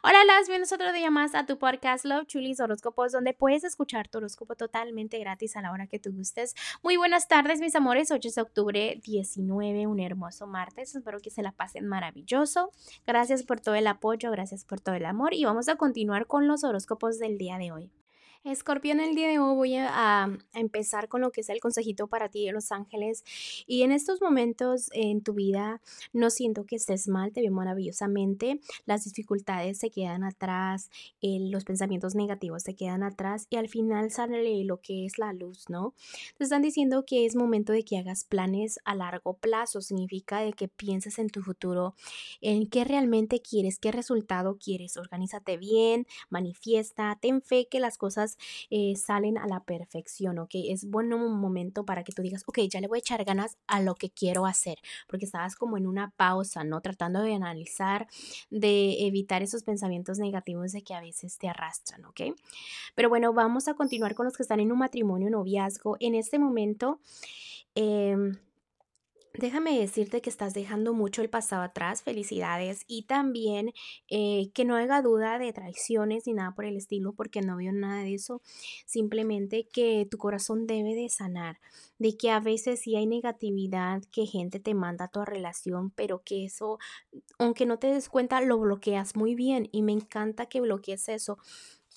Hola, las bienvenidos otro día más a tu podcast Love Chulis Horóscopos, donde puedes escuchar tu horóscopo totalmente gratis a la hora que tú gustes. Muy buenas tardes, mis amores. 8 de octubre 19, un hermoso martes. Espero que se la pasen maravilloso. Gracias por todo el apoyo, gracias por todo el amor y vamos a continuar con los horóscopos del día de hoy. Escorpión, el día de hoy voy a, empezar con lo que es el consejito para ti de Los Ángeles. Y en estos momentos en tu vida no siento que estés mal, te veo maravillosamente. Las dificultades se quedan atrás, los pensamientos negativos se quedan atrás y al final sale lo que es la luz, ¿no? Te están diciendo que es momento de que hagas planes a largo plazo. Significa de que pienses en tu futuro, en qué realmente quieres, qué resultado quieres. Organízate bien, manifiesta, ten fe que las cosas eh, salen a la perfección, ¿ok? Es bueno un momento para que tú digas, ok, ya le voy a echar ganas a lo que quiero hacer, porque estabas como en una pausa, ¿no? Tratando de analizar, de evitar esos pensamientos negativos de que a veces te arrastran, ¿ok? Pero bueno, vamos a continuar con los que están en un matrimonio, noviazgo. En este momento... Eh, Déjame decirte que estás dejando mucho el pasado atrás, felicidades, y también eh, que no haga duda de traiciones ni nada por el estilo, porque no veo nada de eso, simplemente que tu corazón debe de sanar, de que a veces sí hay negatividad, que gente te manda a tu relación, pero que eso, aunque no te des cuenta, lo bloqueas muy bien, y me encanta que bloquees eso,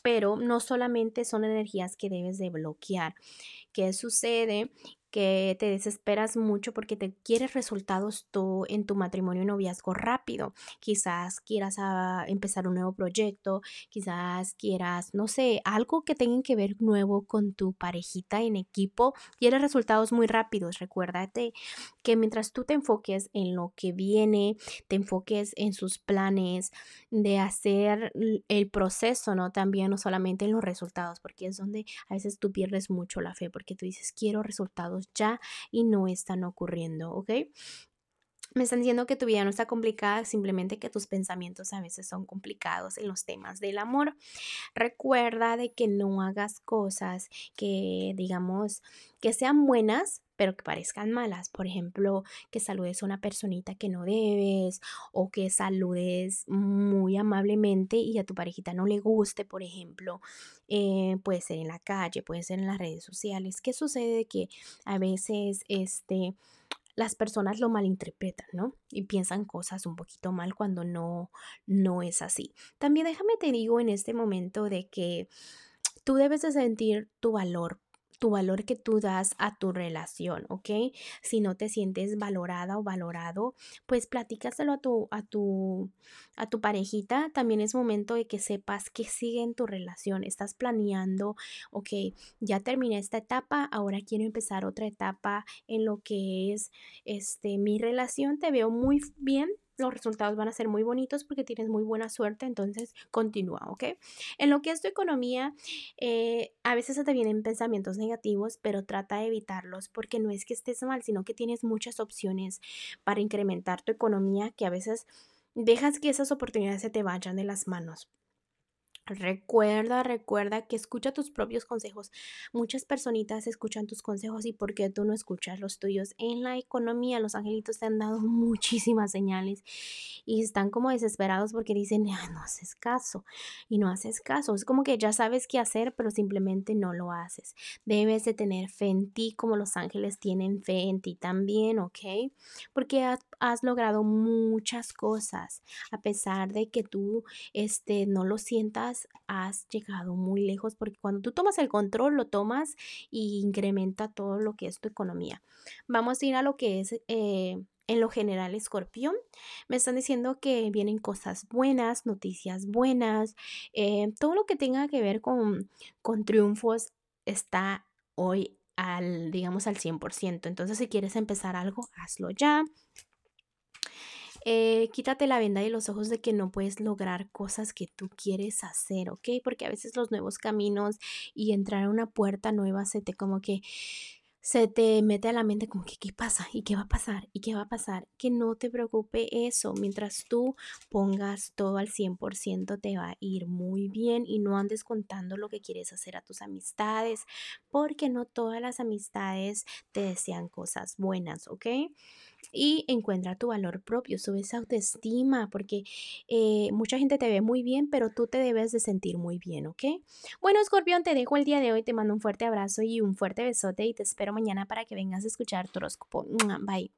pero no solamente son energías que debes de bloquear. ¿Qué sucede? Que te desesperas mucho porque te quieres resultados tú en tu matrimonio y noviazgo rápido. Quizás quieras ah, empezar un nuevo proyecto, quizás quieras, no sé, algo que tenga que ver nuevo con tu parejita en equipo. Quieres resultados muy rápidos. Recuérdate que mientras tú te enfoques en lo que viene, te enfoques en sus planes de hacer el proceso, ¿no? También no solamente en los resultados, porque es donde a veces tú pierdes mucho la fe, porque tú dices, quiero resultados ya y no están ocurriendo, ¿ok? Me están diciendo que tu vida no está complicada, simplemente que tus pensamientos a veces son complicados en los temas del amor. Recuerda de que no hagas cosas que, digamos, que sean buenas, pero que parezcan malas. Por ejemplo, que saludes a una personita que no debes o que saludes muy amablemente y a tu parejita no le guste, por ejemplo. Eh, puede ser en la calle, puede ser en las redes sociales. ¿Qué sucede? Que a veces, este las personas lo malinterpretan, ¿no? Y piensan cosas un poquito mal cuando no, no es así. También déjame te digo en este momento de que tú debes de sentir tu valor tu valor que tú das a tu relación, ¿ok? Si no te sientes valorada o valorado, pues platícaselo a tu, a tu, a tu parejita. También es momento de que sepas que sigue en tu relación. Estás planeando, ok, ya terminé esta etapa, ahora quiero empezar otra etapa en lo que es este, mi relación. Te veo muy bien, los resultados van a ser muy bonitos porque tienes muy buena suerte, entonces continúa, ¿ok? En lo que es tu economía, eh, a veces se te vienen pensamientos negativos, pero trata de evitarlos porque no es que estés mal, sino que tienes muchas opciones para incrementar tu economía que a veces dejas que esas oportunidades se te vayan de las manos. Recuerda, recuerda que escucha tus propios consejos. Muchas personitas escuchan tus consejos y por qué tú no escuchas los tuyos. En la economía, los angelitos te han dado muchísimas señales y están como desesperados porque dicen, ah, no haces caso y no haces caso. Es como que ya sabes qué hacer, pero simplemente no lo haces. Debes de tener fe en ti como los ángeles tienen fe en ti también, ¿ok? Porque has, has logrado muchas cosas a pesar de que tú este, no lo sientas has llegado muy lejos porque cuando tú tomas el control, lo tomas y incrementa todo lo que es tu economía. Vamos a ir a lo que es... Eh, en lo general, escorpión, me están diciendo que vienen cosas buenas, noticias buenas, eh, todo lo que tenga que ver con, con triunfos está hoy al, digamos, al 100%. Entonces, si quieres empezar algo, hazlo ya. Eh, quítate la venda de los ojos de que no puedes lograr cosas que tú quieres hacer, ¿ok? Porque a veces los nuevos caminos y entrar a una puerta nueva se te como que se te mete a la mente como que qué pasa y qué va a pasar y qué va a pasar. Que no te preocupe eso. Mientras tú pongas todo al 100% te va a ir muy bien y no andes contando lo que quieres hacer a tus amistades porque no todas las amistades te desean cosas buenas, ¿ok? Y encuentra tu valor propio, sube esa autoestima, porque eh, mucha gente te ve muy bien, pero tú te debes de sentir muy bien, ¿ok? Bueno, Escorpión, te dejo el día de hoy, te mando un fuerte abrazo y un fuerte besote y te espero mañana para que vengas a escuchar tu horóscopo. Bye.